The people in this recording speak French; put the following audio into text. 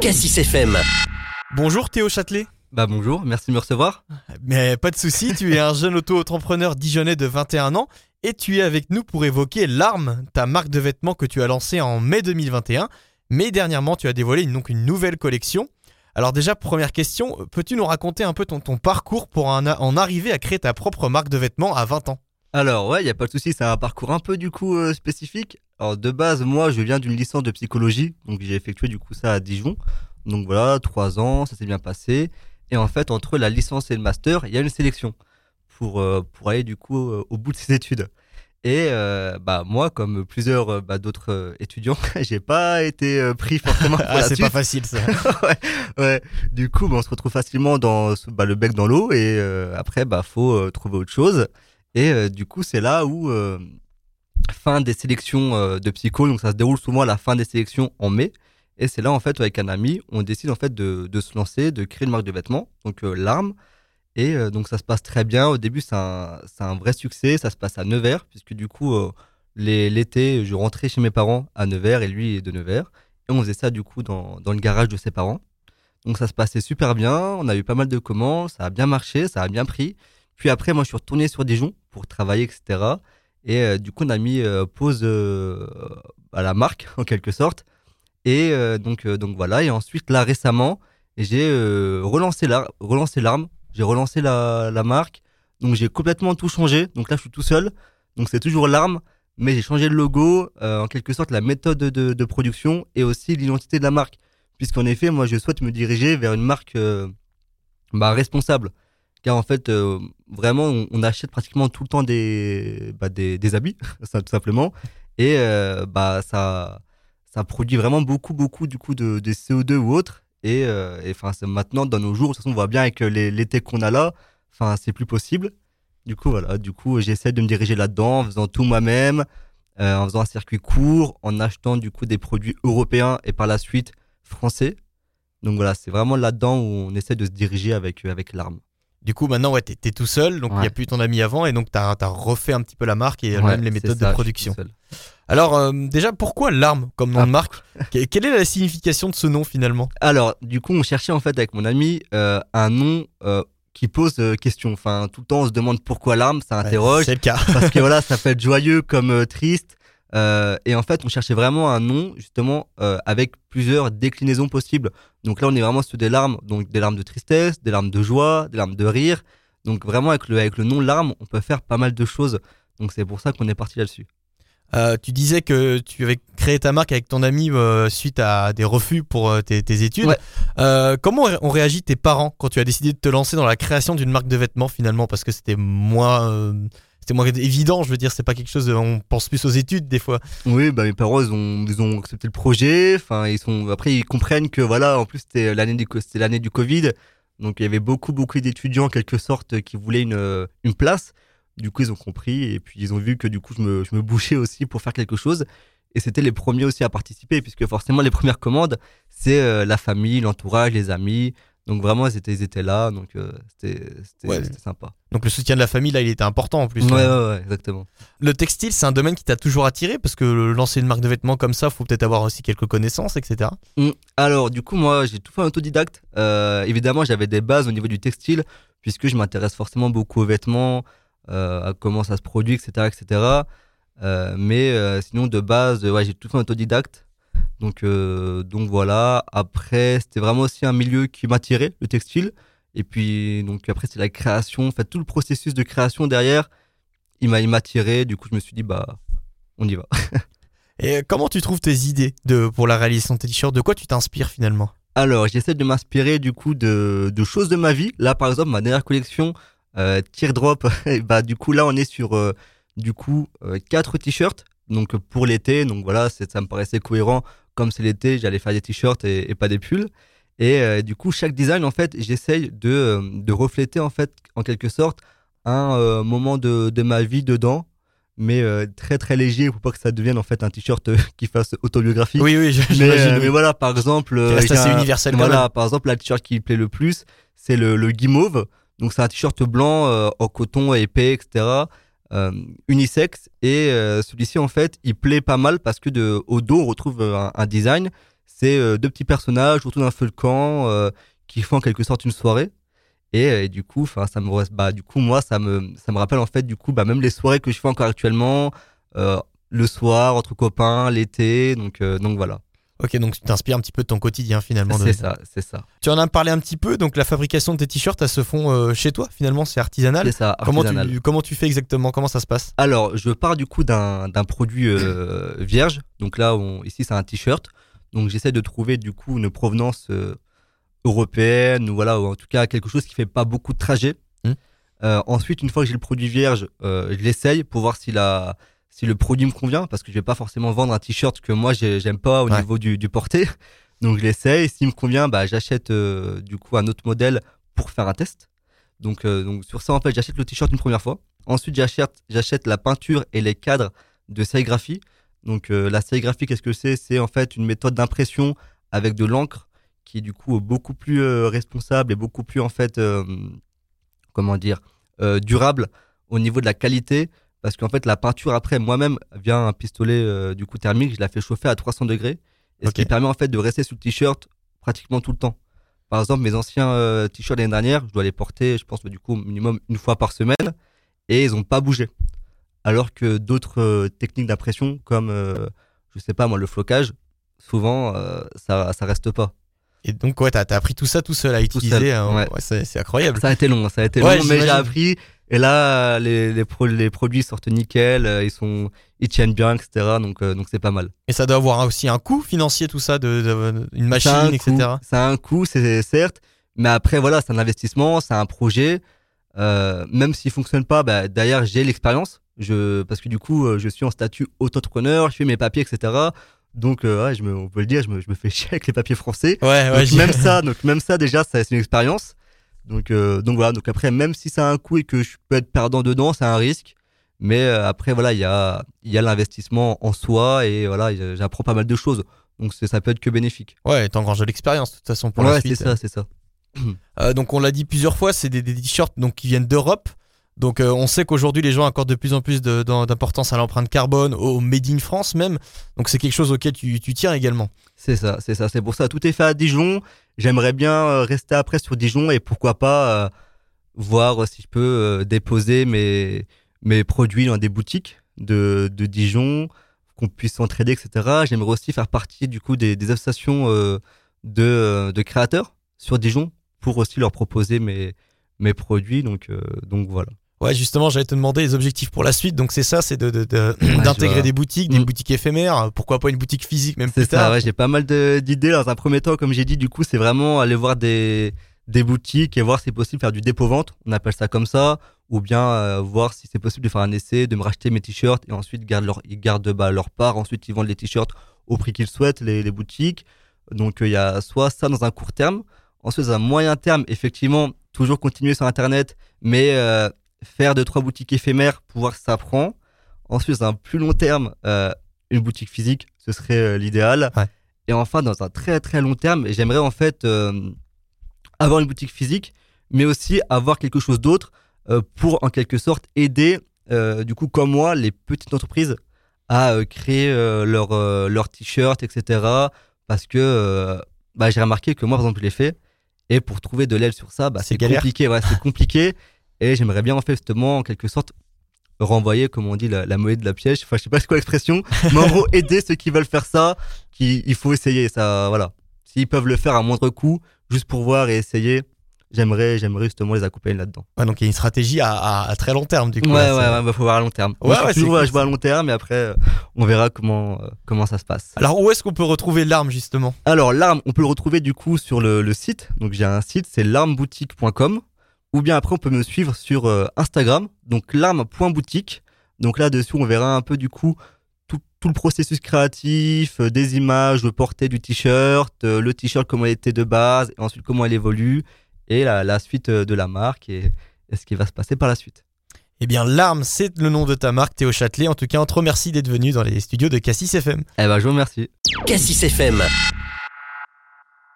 Cassis FM. Bonjour Théo Châtelet. Bah bonjour, merci de me recevoir. Mais pas de souci, tu es un jeune auto-entrepreneur dijonnais de 21 ans et tu es avec nous pour évoquer L'Arme, ta marque de vêtements que tu as lancée en mai 2021. Mais dernièrement, tu as dévoilé une, donc une nouvelle collection. Alors déjà, première question, peux-tu nous raconter un peu ton, ton parcours pour en, en arriver à créer ta propre marque de vêtements à 20 ans? Alors ouais, il y a pas de souci, c'est un parcours un peu du coup euh, spécifique. Alors de base, moi, je viens d'une licence de psychologie, donc j'ai effectué du coup ça à Dijon. Donc voilà, trois ans, ça s'est bien passé. Et en fait, entre la licence et le master, il y a une sélection pour, euh, pour aller du coup euh, au bout de ses études. Et euh, bah moi, comme plusieurs bah, d'autres étudiants, j'ai pas été pris forcément pour Ah, c'est pas facile ça. ouais, ouais. Du coup, bah, on se retrouve facilement dans bah, le bec dans l'eau et après, bah faut trouver autre chose. Et du coup, c'est là où fin des sélections euh, de psycho, donc ça se déroule souvent à la fin des sélections en mai. Et c'est là en fait avec un ami, on décide en fait de, de se lancer, de créer une marque de vêtements, donc euh, l'arme. Et euh, donc ça se passe très bien. Au début, c'est un, un vrai succès. Ça se passe à Nevers, puisque du coup, euh, l'été, je rentrais chez mes parents à Nevers et lui est de Nevers. Et on faisait ça du coup dans, dans le garage de ses parents. Donc ça se passait super bien. On a eu pas mal de commandes. Ça a bien marché, ça a bien pris. Puis après, moi, je suis retourné sur Dijon pour travailler, etc. Et euh, du coup, on a mis euh, pause euh, à la marque, en quelque sorte. Et donc, donc voilà. Et ensuite, là, récemment, j'ai relancé l'ar- relancé l'arme. J'ai relancé la, la marque. Donc, j'ai complètement tout changé. Donc là, je suis tout seul. Donc, c'est toujours l'arme. Mais j'ai changé le logo, en quelque sorte, la méthode de, production et aussi l'identité de la marque. Puisqu'en effet, moi, je souhaite me diriger vers une marque bah, responsable. Car en fait, euh, vraiment, on, achète pratiquement tout le temps des, bah, des, habits, tout simplement. Et euh, bah, ça, ça produit vraiment beaucoup, beaucoup du coup de, de CO2 ou autre. Et euh, et, enfin, c'est maintenant, dans nos jours, de toute façon, on voit bien avec l'été qu'on a là, enfin, c'est plus possible. Du coup, voilà, du coup, j'essaie de me diriger là-dedans en faisant tout moi-même, euh, en faisant un circuit court, en achetant du coup des produits européens et par la suite français. Donc voilà, c'est vraiment là-dedans où on essaie de se diriger avec, euh, avec l'arme. Du coup, maintenant, ouais, t'es tout seul, donc il n'y a Ouais. plus ton ami avant, et donc t'as as refait un petit peu la marque et Ouais, même les méthodes ça, de production. Alors, euh, déjà, pourquoi l'arme comme nom Ah. de marque? Que- Quelle est la signification de ce nom finalement? Alors, du coup, on cherchait en fait avec mon ami euh, un nom euh, qui pose question. Enfin, tout le temps, on se demande pourquoi l'arme, ça interroge. Ouais, C'est le cas. parce que voilà, ça peut être joyeux comme triste. Euh, et en fait, on cherchait vraiment un nom justement euh, avec plusieurs déclinaisons possibles. Donc là, on est vraiment sur des larmes, donc des larmes de tristesse, des larmes de joie, des larmes de rire. Donc vraiment avec le avec le nom larme, on peut faire pas mal de choses. Donc c'est pour ça qu'on est parti là-dessus. Euh, tu disais que tu avais créé ta marque avec ton ami euh, suite à des refus pour euh, tes, tes études. Ouais. Comment ont réagi tes parents quand tu as décidé de te lancer dans la création d'une marque de vêtements finalement? Parce que c'était moins, c'était moins évident, je veux dire, c'est pas quelque chose. On pense plus aux études des fois. Oui, bah mes parents ils ont ils ont accepté le projet. Ils sont après ils comprennent que voilà, en plus c'était l'année du du Covid, donc il y avait beaucoup beaucoup d'étudiants en quelque sorte qui voulaient une euh, une place. Du coup, ils ont compris et puis ils ont vu que du coup je me je me bouchais aussi pour faire quelque chose. Et c'était les premiers aussi à participer puisque forcément les premières commandes c'est euh, la famille, l'entourage, les amis. Donc vraiment ils étaient ils étaient là, donc euh, c'était Ouais. sympa. Donc le soutien de la famille là, il était important en plus. Ouais, ouais ouais exactement. Le textile, c'est un domaine qui t'a toujours attiré parce que lancer une marque de vêtements comme ça, faut peut-être avoir aussi quelques connaissances, etc. Mm. Alors, du coup, moi, j'ai tout fait en autodidacte. Euh, évidemment, j'avais des bases au niveau du textile, puisque je m'intéresse forcément beaucoup aux vêtements, euh, à comment ça se produit, etc. etc. Euh, mais euh, sinon, de base, euh, ouais, j'ai tout fait en autodidacte. Donc, euh, donc voilà. Après, c'était vraiment aussi un milieu qui m'attirait, le textile. Et puis, donc après, c'est la création, en fait, tout le processus de création derrière, il m'a il m'a. Du coup, je me suis dit, bah, on y va. Et comment tu trouves tes idées de, pour la réalisation de tes t-shirts? De quoi tu t'inspires finalement? Alors, j'essaie de m'inspirer du coup de, de choses de ma vie. Là, par exemple, ma dernière collection, euh, Teardrop, et bah du coup là, on est sur euh, du coup euh, quatre t-shirts. Donc pour l'été, donc voilà, ça me paraissait cohérent. Comme c'est l'été, j'allais faire des t-shirts et, et pas des pulls. Et euh, du coup, chaque design, en fait, j'essaye de, euh, de refléter en fait, en quelque sorte, un euh, moment de, de ma vie dedans, mais euh, très très léger pour pas que ça devienne en fait un t-shirt qui fasse autobiographie. Oui, oui, Mais, mais voilà, par exemple, un- universel Voilà, par exemple, la t-shirt qui me plaît le plus, c'est le, le guimauve. Donc c'est un t-shirt blanc en coton épais, etc. euh, unisex. Et euh, celui-ci, en fait, il plaît pas mal parce que de, au dos, on retrouve euh, un, design. c'est deux petits personnages autour d'un feu de camp qui font en quelque sorte une soirée. Et, du coup, ça me bah, du coup, moi, ça me, ça me rappelle en fait, du coup, bah, même les soirées que je fais encore actuellement, le soir entre copains, l'été, donc, donc voilà. Ok, donc tu t'inspires un petit peu de ton quotidien finalement. C'est ça, c'est ça, Tu en as parlé un petit peu, donc la fabrication de tes t-shirts, elles se font euh, chez toi finalement, c'est artisanal. c'est ça. Comment artisanal. tu, comment tu fais exactement? Comment ça se passe? Alors, je pars du coup d'un produit euh, vierge. Donc là, on, ici, c'est un t-shirt. Donc j'essaie de trouver du coup une provenance euh, européenne ou voilà, ou en tout cas quelque chose qui fait pas beaucoup de trajet. Mm. Euh, ensuite, une fois que j'ai le produit vierge, je l'essaye pour voir si la si le produit me convient parce que je vais pas forcément vendre un t-shirt que moi j'ai- j'aime pas au Ouais. niveau du, du porté. Donc je l'essaye. S'il me convient, bah j'achète euh, du coup un autre modèle pour faire un test. Donc euh, donc sur ça en fait, j'achète le t-shirt une première fois. Ensuite, j'achète, j'achète la peinture et les cadres de sérigraphie. Donc, euh, la sérigraphie, qu'est-ce que c'est? C'est en fait une méthode d'impression avec de l'encre qui est du coup beaucoup plus responsable et beaucoup plus en fait, comment dire, durable au niveau de la qualité. Parce qu'en fait, la peinture après, moi-même, via un pistolet euh, du coup thermique, je la fais chauffer à 300 degrés. Et ce qui permet en fait de rester sous le t-shirt pratiquement tout le temps. Par exemple, mes anciens euh, t-shirts l'année dernière, je dois les porter, je pense, du coup, minimum une fois par semaine et ils n'ont pas bougé. Alors que d'autres euh, techniques d'impression, comme, je sais pas moi, le flocage, souvent, ça, ça reste pas. Et donc ouais, t'as as appris tout ça tout seul à Tout utiliser. hein. ouais. Ouais, c'est incroyable. Ça a été long, ça a été Ouais, long, mais j'ai appris. Et là, les, les, pro- les produits sortent nickel, euh, ils, sont, ils tiennent bien, etc. Donc, euh, donc c'est pas mal. Et ça doit avoir aussi un coût financier tout ça, de, de- une machine, Ça a un etc. coût, Ça a un coût, c'est certes, mais après voilà, c'est un investissement, c'est un projet. Euh, même s'il fonctionne pas, bah, d'ailleurs j'ai l'expérience, je parce que du coup je suis en statut auto-entrepreneur, je fais mes papiers, etc. Donc euh, ouais, je me, on peut le dire, je me, je me fais chier avec les papiers français. Ouais, ouais. Donc même ça, donc même ça déjà, c'est une expérience. Donc euh, donc voilà, donc après même si ça a un coût et que je peux être perdant dedans, c'est un risque. Mais euh, après voilà, il y a y a l'investissement en soi et voilà, j'apprends pas mal de choses. Donc ça peut être que bénéfique. Ouais, t'engranges de l'expérience de toute façon pour la ouais, c'est ça, c'est ça. Euh, donc on l'a dit plusieurs fois, c'est des, des t-shirts donc qui viennent d'Europe. Donc euh, on sait qu'aujourd'hui les gens accordent de plus en plus d'importance à l'empreinte carbone, au made in France même. Donc c'est quelque chose auquel tu, tu tiens également. C'est ça, c'est ça, c'est pour ça. Tout est fait à Dijon. J'aimerais bien euh, rester après sur Dijon et pourquoi pas euh, voir si je peux euh, déposer mes, mes produits dans des boutiques de, de Dijon, qu'on puisse s'entraider, etc. J'aimerais aussi faire partie du coup des, des associations euh, de, euh, de créateurs sur Dijon pour aussi leur proposer mes, mes produits. Donc, euh, donc voilà. Ouais, justement, j'allais te demander les objectifs pour la suite. Donc c'est ça, c'est de, de- de- d'intégrer vois. des boutiques, des Mm. boutiques éphémères. Pourquoi pas une boutique physique même plus C'est ça, tard. ouais, j'ai pas mal de- d'idées dans un premier temps, comme j'ai dit, du coup, c'est vraiment aller voir des, des boutiques et voir si c'est possible de faire du dépôt-vente, on appelle ça comme ça, ou bien euh, voir si c'est possible de faire un essai, de me racheter mes t-shirts et ensuite ils gardent leur, ils gardent bah, leur part, ensuite ils vendent les t-shirts au prix qu'ils souhaitent, les, les boutiques. Donc euh, il y a soit ça dans un court terme, ensuite dans un moyen terme, effectivement, toujours continuer sur Internet, mais euh, faire deux, trois boutiques éphémères pour voir si ça prend. Ensuite, dans un plus long terme, euh, une boutique physique, ce serait euh, l'idéal. Ouais. Et enfin, dans un très très long terme, j'aimerais en fait euh, avoir une boutique physique, mais aussi avoir quelque chose d'autre pour en quelque sorte aider, du coup, comme moi, les petites entreprises à créer leur, leur t-shirt, etc. Parce que bah, j'ai remarqué que moi, par exemple, je l'ai fait. Et pour trouver de l'aile sur ça, bah, C'est compliqué. Ouais, c'est compliqué. Et j'aimerais bien, en fait, justement, en quelque sorte, renvoyer, comme on dit, la, la monnaie de la piège. Enfin, je sais pas c'est quoi l'expression. mais en gros, aider ceux qui veulent faire ça. Qui, il faut essayer. Ça, voilà. S'ils peuvent le faire à moindre coût, juste pour voir et essayer, j'aimerais, j'aimerais justement les accompagner là-dedans. Ouais, donc il y a une stratégie à, à- à très long terme du coup. Ouais, là, ouais, ouais, bah, faut voir à long terme. Ouais, Moi, je ouais, toujours, ouais, cool, je vois à long terme, et après, euh, on verra comment, euh, comment ça se passe. Alors où est-ce qu'on peut retrouver l'arme justement? Alors, l'arme, on peut le retrouver du coup sur le, le site. Donc, j'ai un site, c'est l'armeboutique.com. Ou bien après, on peut me suivre sur euh, Instagram, donc l'arme.boutique. Donc là-dessus, on verra un peu du coup tout, tout le processus créatif, euh, des images, le porté du t-shirt, euh, le t-shirt, comment il était de base, et ensuite comment il évolue, et la, la suite de la marque et, et ce qui va se passer par la suite. Eh bien l'arme c'est le nom de ta marque Théo Châtelet. En tout cas on te remercie d'être venu dans les studios de Cassis FM. Eh ben, je vous remercie. Cassis FM.